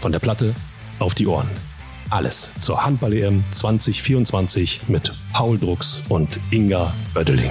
Von der Platte auf die Ohren. Alles zur Handball-EM 2024 mit Paul Drucks und Inga Oeddeling.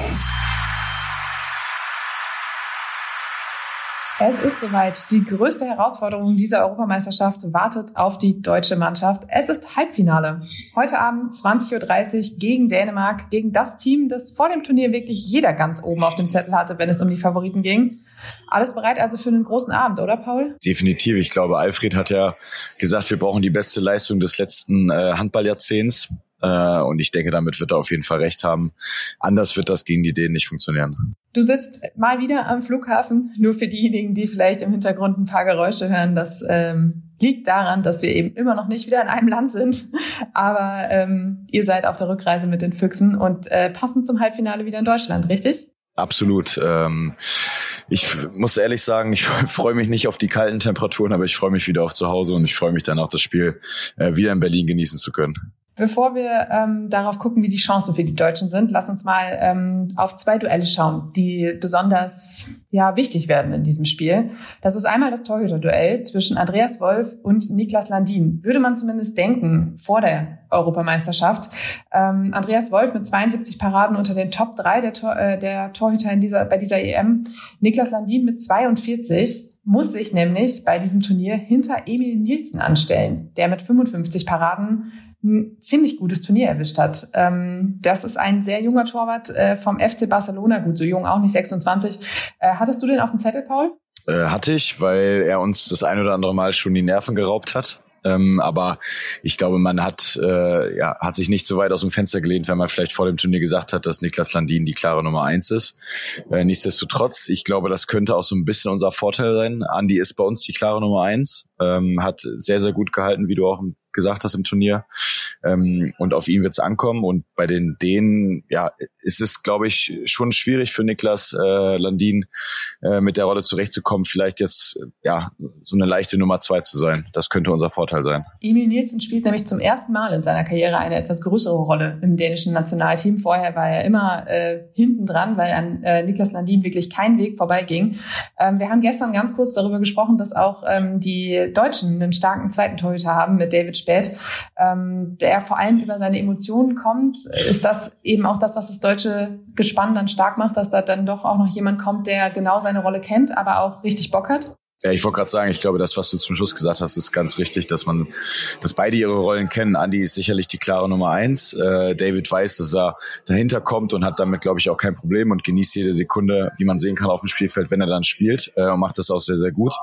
Es ist soweit. Die größte Herausforderung dieser Europameisterschaft wartet auf die deutsche Mannschaft. Es ist Halbfinale. Heute Abend 20.30 Uhr gegen Dänemark, gegen das Team, das vor dem Turnier wirklich jeder ganz oben auf dem Zettel hatte, wenn es um die Favoriten ging. Alles bereit also für einen großen Abend, oder Paul? Definitiv. Ich glaube, Alfred hat ja gesagt, wir brauchen die beste Leistung des letzten äh, Handballjahrzehnts. Äh, und ich denke, damit wird er auf jeden Fall recht haben. Anders wird das gegen die Dänen nicht funktionieren. Du sitzt mal wieder am Flughafen, nur für diejenigen, die vielleicht im Hintergrund ein paar Geräusche hören. Das ähm, liegt daran, dass wir eben immer noch nicht wieder in einem Land sind. Aber ähm, ihr seid auf der Rückreise mit den Füchsen und äh, passend zum Halbfinale wieder in Deutschland, richtig? Absolut. Ähm, ich muss ehrlich sagen, ich freue mich nicht auf die kalten Temperaturen, aber ich freue mich wieder auf zu Hause und ich freue mich dann auch das Spiel äh, wieder in Berlin genießen zu können. Bevor wir ähm, darauf gucken, wie die Chancen für die Deutschen sind, lass uns mal ähm, auf zwei Duelle schauen, die besonders ja, wichtig werden in diesem Spiel. Das ist einmal das Torhüter-Duell zwischen Andreas Wolf und Niklas Landin. Würde man zumindest denken vor der Europameisterschaft. Ähm, Andreas Wolf mit 72 Paraden unter den Top 3 der, Tor, äh, der Torhüter in dieser, bei dieser EM. Niklas Landin mit 42 muss sich nämlich bei diesem Turnier hinter Emil Nielsen anstellen, der mit 55 Paraden ein ziemlich gutes Turnier erwischt hat. Ähm, das ist ein sehr junger Torwart äh, vom FC Barcelona, gut, so jung auch nicht, 26. Äh, hattest du den auf dem Zettel, Paul? Äh, hatte ich, weil er uns das ein oder andere Mal schon die Nerven geraubt hat. Ähm, aber ich glaube, man hat, äh, ja, hat sich nicht so weit aus dem Fenster gelehnt, wenn man vielleicht vor dem Turnier gesagt hat, dass Niklas Landin die klare Nummer eins ist. Äh, nichtsdestotrotz, ich glaube, das könnte auch so ein bisschen unser Vorteil sein. Andi ist bei uns die klare Nummer eins, ähm, hat sehr, sehr gut gehalten, wie du auch gesagt hast im Turnier. Ähm, und auf ihn wird es ankommen. Und bei den Dänen, ja, ist es, glaube ich, schon schwierig für Niklas äh, Landin äh, mit der Rolle zurechtzukommen. Vielleicht jetzt ja so eine leichte Nummer zwei zu sein. Das könnte unser Vorteil sein. Emil Nielsen spielt nämlich zum ersten Mal in seiner Karriere eine etwas größere Rolle im dänischen Nationalteam. Vorher war er immer äh, hinten dran, weil an äh, Niklas Landin wirklich kein Weg vorbeiging. Ähm, wir haben gestern ganz kurz darüber gesprochen, dass auch ähm, die Deutschen einen starken zweiten Torhüter haben mit David spät, ähm, der vor allem über seine Emotionen kommt, ist das eben auch das, was das deutsche Gespann dann stark macht, dass da dann doch auch noch jemand kommt, der genau seine Rolle kennt, aber auch richtig Bock hat? Ja, ich wollte gerade sagen, ich glaube, das, was du zum Schluss gesagt hast, ist ganz richtig, dass man, dass beide ihre Rollen kennen. Andy ist sicherlich die klare Nummer eins. Äh, David weiß, dass er dahinter kommt und hat damit, glaube ich, auch kein Problem und genießt jede Sekunde, wie man sehen kann auf dem Spielfeld, wenn er dann spielt äh, und macht das auch sehr, sehr gut.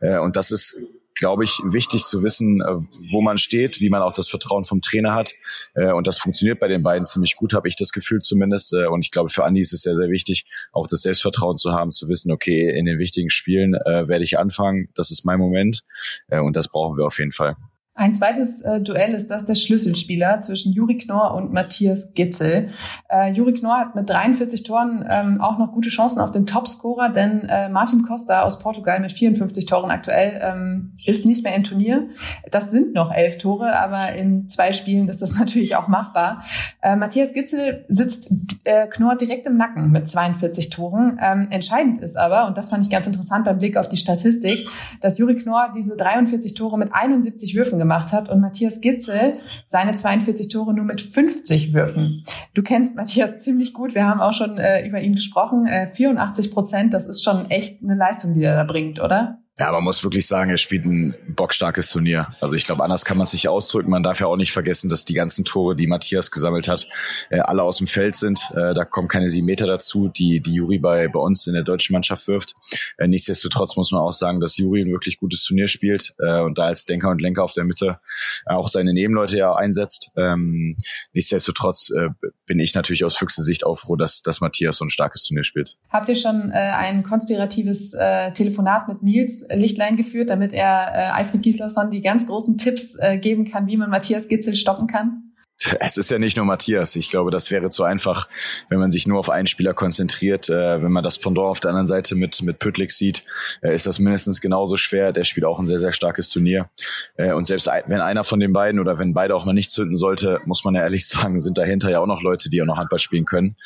Äh, und das ist glaube ich, wichtig zu wissen, äh, wo man steht, wie man auch das Vertrauen vom Trainer hat. Äh, und das funktioniert bei den beiden ziemlich gut, habe ich das Gefühl zumindest. Äh, und ich glaube, für Andi ist es sehr, sehr wichtig, auch das Selbstvertrauen zu haben, zu wissen, okay, in den wichtigen Spielen werde ich anfangen, das ist mein Moment. Und das brauchen wir auf jeden Fall. Ein zweites äh, Duell ist das der Schlüsselspieler zwischen Juri Knorr und Matthias Gitzel. Äh, Juri Knorr hat mit 43 Toren ähm, auch noch gute Chancen auf den Topscorer, denn äh, Martin Costa aus Portugal mit 54 Toren aktuell ähm, ist nicht mehr im Turnier. Das sind noch elf Tore, aber in zwei Spielen ist das natürlich auch machbar. Äh, Matthias Gitzel sitzt äh, Knorr direkt im Nacken mit 42 Toren. Ähm, entscheidend ist aber, und das fand ich ganz interessant beim Blick auf die Statistik, dass Juri Knorr diese 43 Tore mit 71 Würfen gemacht hat und Matthias Gitzel seine 42 Tore nur mit 50 Würfen. Du kennst Matthias ziemlich gut. Wir haben auch schon äh, über ihn gesprochen. Äh, 84 Prozent, das ist schon echt eine Leistung, die er da bringt, oder? Ja, man muss wirklich sagen, er spielt ein bockstarkes Turnier. Also ich glaube, anders kann man es nicht ausdrücken. Man darf ja auch nicht vergessen, dass die ganzen Tore, die Matthias gesammelt hat, äh, alle aus dem Feld sind. Äh, da kommen keine sieben Meter dazu, die die Juri bei, bei uns in der deutschen Mannschaft wirft. Äh, nichtsdestotrotz muss man auch sagen, dass Juri ein wirklich gutes Turnier spielt äh, und da als Denker und Lenker auf der Mitte auch seine Nebenleute ja einsetzt. Ähm, nichtsdestotrotz äh, bin ich natürlich aus Füchse-Sicht auch froh, dass, dass Matthias so ein starkes Turnier spielt. Habt ihr schon äh, ein konspiratives äh, Telefonat mit Nils Lichtlein geführt, damit er äh, Alfred Gislason die ganz großen Tipps äh, geben kann, wie man Matthias Gitzel stoppen kann? Es ist ja nicht nur Matthias. Ich glaube, das wäre zu einfach, wenn man sich nur auf einen Spieler konzentriert. Äh, wenn man das Pendant auf der anderen Seite mit, mit Püttlik sieht, äh, ist das mindestens genauso schwer. Der spielt auch ein sehr, sehr starkes Turnier. Äh, und selbst wenn einer von den beiden oder wenn beide auch mal nicht zünden sollte, muss man ja ehrlich sagen, sind dahinter ja auch noch Leute, die auch noch Handball spielen können,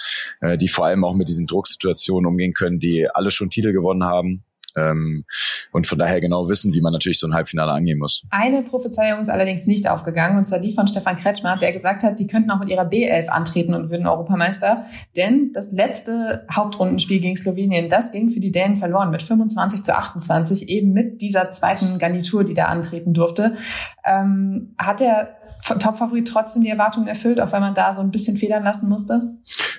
äh, die vor allem auch mit diesen Drucksituationen umgehen können, die alle schon Titel gewonnen haben ähm, und von daher genau wissen, wie man natürlich so ein Halbfinale angehen muss. Eine Prophezeiung ist allerdings nicht aufgegangen, und zwar die von Stefan Kretschmer, der gesagt hat, die könnten auch mit ihrer B11 antreten und würden Europameister. Denn das letzte Hauptrundenspiel gegen Slowenien, das ging für die Dänen verloren mit 25 zu 28, eben mit dieser zweiten Garnitur, die da antreten durfte. Ähm, hat der Topfavorit trotzdem die Erwartungen erfüllt, auch wenn man da so ein bisschen federn lassen musste?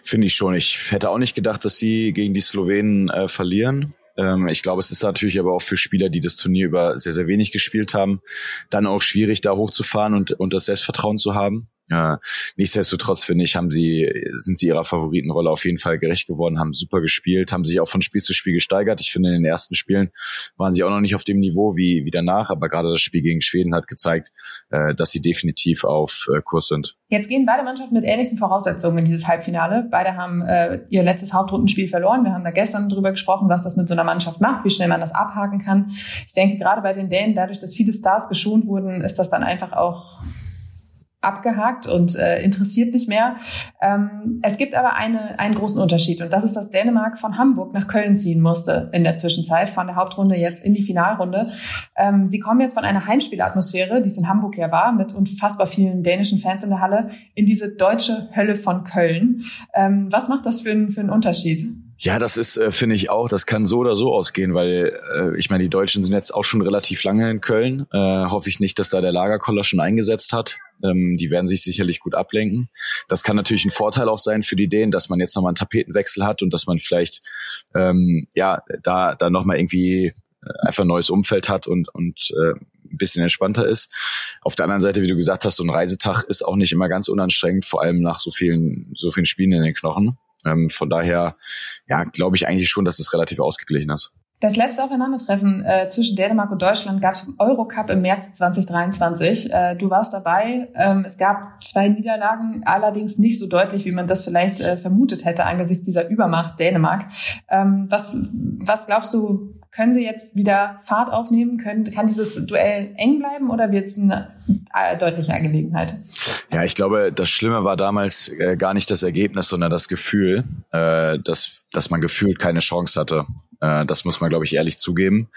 Finde ich schon. Ich hätte auch nicht gedacht, dass sie gegen die Slowenen äh, verlieren. Ähm, ich glaube, es ist natürlich aber auch für Spieler, die das Turnier über sehr, sehr wenig gespielt haben, dann auch schwierig, da hochzufahren und, und das Selbstvertrauen zu haben. Ja, nichtsdestotrotz finde ich, haben sie, sind sie ihrer Favoritenrolle auf jeden Fall gerecht geworden, haben super gespielt, haben sich auch von Spiel zu Spiel gesteigert. Ich finde, in den ersten Spielen waren sie auch noch nicht auf dem Niveau wie, wie danach, aber gerade das Spiel gegen Schweden hat gezeigt, äh, dass sie definitiv auf äh, Kurs sind. Jetzt gehen beide Mannschaften mit ähnlichen Voraussetzungen in dieses Halbfinale. Beide haben äh, ihr letztes Hauptrundenspiel verloren. Wir haben da gestern drüber gesprochen, was das mit so einer Mannschaft macht, wie schnell man das abhaken kann. Ich denke, gerade bei den Dänen, dadurch, dass viele Stars geschont wurden, ist das dann einfach auch abgehakt und äh, interessiert nicht mehr. Ähm, es gibt aber eine, einen großen Unterschied und das ist, dass Dänemark von Hamburg nach Köln ziehen musste in der Zwischenzeit, von der Hauptrunde jetzt in die Finalrunde. Ähm, sie kommen jetzt von einer Heimspielatmosphäre, die es in Hamburg ja war, mit unfassbar vielen dänischen Fans in der Halle, in diese deutsche Hölle von Köln. Ähm, was macht das für, ein, für einen Unterschied? Ja, das ist, äh, finde ich auch, das kann so oder so ausgehen, weil äh, ich meine, die Deutschen sind jetzt auch schon relativ lange in Köln. Äh, hoffe ich nicht, dass da der Lagerkoller schon eingesetzt hat. Ähm, die werden sich sicherlich gut ablenken. Das kann natürlich ein Vorteil auch sein für die Ideen, dass man jetzt nochmal einen Tapetenwechsel hat und dass man vielleicht ähm, ja da da nochmal irgendwie äh, einfach ein neues Umfeld hat und und äh, ein bisschen entspannter ist. Auf der anderen Seite, wie du gesagt hast, so ein Reisetag ist auch nicht immer ganz unanstrengend, vor allem nach so vielen so vielen Spielen in den Knochen. Ähm, von daher, ja, glaube ich eigentlich schon, dass es relativ ausgeglichen ist. Das letzte Aufeinandertreffen äh, zwischen Dänemark und Deutschland gab es im Eurocup im März 2023. Äh, du warst dabei. Ähm, es gab zwei Niederlagen, allerdings nicht so deutlich, wie man das vielleicht äh, vermutet hätte angesichts dieser Übermacht Dänemark. Ähm, was, was glaubst du, können sie jetzt wieder Fahrt aufnehmen? Können, kann dieses Duell eng bleiben oder wird es eine äh, deutliche Angelegenheit? Ja, ich glaube, das Schlimme war damals äh, gar nicht das Ergebnis, sondern das Gefühl, äh, dass, dass man gefühlt keine Chance hatte. Äh, das muss man, glaube ich, ehrlich zugeben.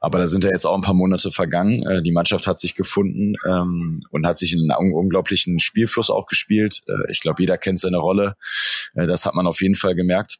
Aber da sind ja jetzt auch ein paar Monate vergangen. Äh, die Mannschaft hat sich gefunden ähm, und hat sich einen unglaublichen Spielfluss auch gespielt. Äh, ich glaube, jeder kennt seine Rolle. Äh, das hat man auf jeden Fall gemerkt.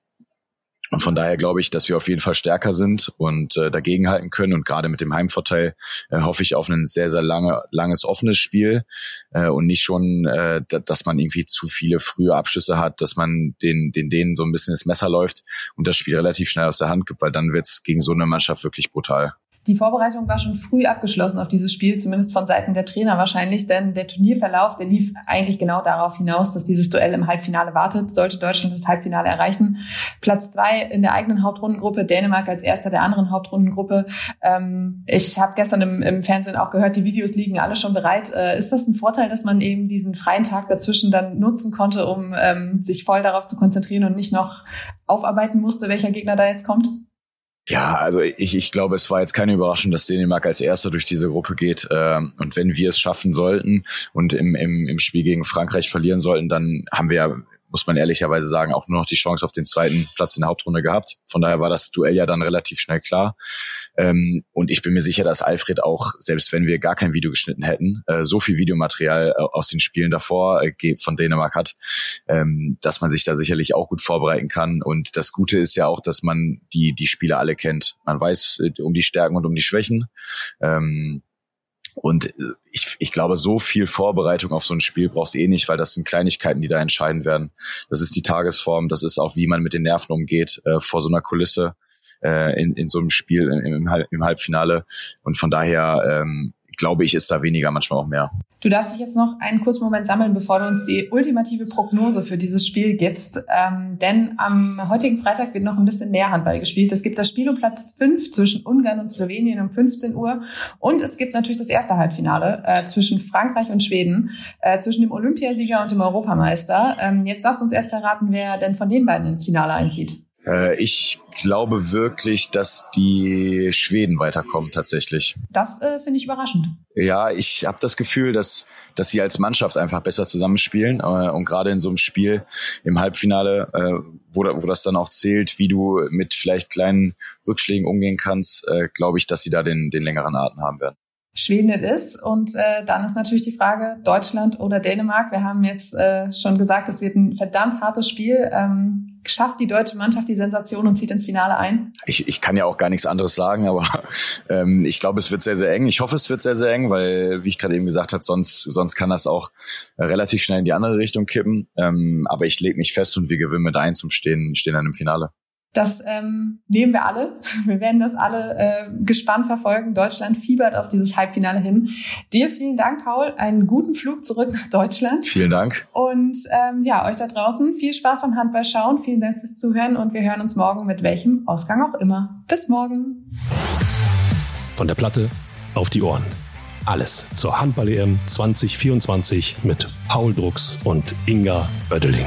Und von daher glaube ich, dass wir auf jeden Fall stärker sind und äh, dagegenhalten können. Und gerade mit dem Heimvorteil äh, hoffe ich auf ein sehr, sehr lange, langes, offenes Spiel äh, und nicht schon, äh, dass man irgendwie zu viele frühe Abschlüsse hat, dass man den, den denen so ein bisschen das Messer läuft und das Spiel relativ schnell aus der Hand gibt, weil dann wird es gegen so eine Mannschaft wirklich brutal. Die Vorbereitung war schon früh abgeschlossen auf dieses Spiel, zumindest von Seiten der Trainer wahrscheinlich, denn der Turnierverlauf, der lief eigentlich genau darauf hinaus, dass dieses Duell im Halbfinale wartet, sollte Deutschland das Halbfinale erreichen. Platz zwei in der eigenen Hauptrundengruppe, Dänemark als erster der anderen Hauptrundengruppe. Ähm, ich habe gestern im, im, Fernsehen auch gehört, die Videos liegen alle schon bereit. Äh, ist das ein Vorteil, dass man eben diesen freien Tag dazwischen dann nutzen konnte, um ähm, sich voll darauf zu konzentrieren und nicht noch aufarbeiten musste, welcher Gegner da jetzt kommt? Ja, also ich, ich glaube, es war jetzt keine Überraschung, dass Dänemark als Erster durch diese Gruppe geht. Ähm, und wenn wir es schaffen sollten und im, im, im Spiel gegen Frankreich verlieren sollten, dann haben wir muss man ehrlicherweise sagen, auch nur noch die Chance auf den zweiten Platz in der Hauptrunde gehabt. Von daher war das Duell ja dann relativ schnell klar. Ähm, und ich bin mir sicher, dass Alfred auch, selbst wenn wir gar kein Video geschnitten hätten, äh, so viel Videomaterial äh, aus den Spielen davor äh, von Dänemark hat, ähm, dass man sich da sicherlich auch gut vorbereiten kann. Und das Gute ist ja auch, dass man die, die Spieler alle kennt. Man weiß äh, um die Stärken und um die Schwächen. Ähm, und äh, ich, ich glaube, so viel Vorbereitung auf so ein Spiel brauchst du eh nicht, weil das sind Kleinigkeiten, die da entscheiden werden. Das ist die Tagesform, das ist auch, wie man mit den Nerven umgeht äh, vor so einer Kulisse äh, in, in so einem Spiel im, im Halbfinale. Und von daher ähm, glaube ich, ist da weniger, manchmal auch mehr. Du darfst dich jetzt noch einen kurzen Moment sammeln, bevor du uns die ultimative Prognose für dieses Spiel gibst. Ähm, denn am heutigen Freitag wird noch ein bisschen mehr Handball gespielt. Es gibt das Spiel um Platz 5 zwischen Ungarn und Slowenien um 15 Uhr. Und es gibt natürlich das erste Halbfinale äh, zwischen Frankreich und Schweden, äh, zwischen dem Olympiasieger und dem Europameister. Ähm, jetzt darfst du uns erst verraten, wer denn von den beiden ins Finale einzieht. Äh, ich glaube wirklich, dass die Schweden weiterkommen tatsächlich. Das äh, finde ich überraschend. Ja, ich habe das Gefühl, dass, dass sie als Mannschaft einfach besser zusammenspielen äh, und gerade in so einem Spiel im Halbfinale, äh, wo, wo das dann auch zählt, wie du mit vielleicht kleinen Rückschlägen umgehen kannst, glaube ich, dass sie da den, den längeren Atem haben werden. Schweden ist. Und äh, dann ist natürlich die Frage, Deutschland oder Dänemark. Wir haben jetzt äh, schon gesagt, es wird ein verdammt hartes Spiel. Ähm, schafft die deutsche Mannschaft die Sensation und zieht ins Finale ein? Ich, ich kann ja auch gar nichts anderes sagen, aber ähm, ich glaube, es wird sehr, sehr eng. Ich hoffe, es wird sehr, sehr eng, weil, wie ich gerade eben gesagt habe, sonst, sonst kann das auch relativ schnell in die andere Richtung kippen. Ähm, aber ich lege mich fest und wir gewinnen mit eins und stehen, stehen dann im Finale. Das ähm, nehmen wir alle. Wir werden das alle äh, gespannt verfolgen. Deutschland fiebert auf dieses Halbfinale hin. Dir vielen Dank, Paul. Einen guten Flug zurück nach Deutschland. Vielen Dank. Und ähm, ja, euch da draußen viel Spaß beim Handball schauen. Vielen Dank fürs Zuhören und wir hören uns morgen mit welchem Ausgang auch immer. Bis morgen. Von der Platte auf die Ohren. Alles zur Handball-EM 2024 mit Paul Drucks und Inga Oeddeling.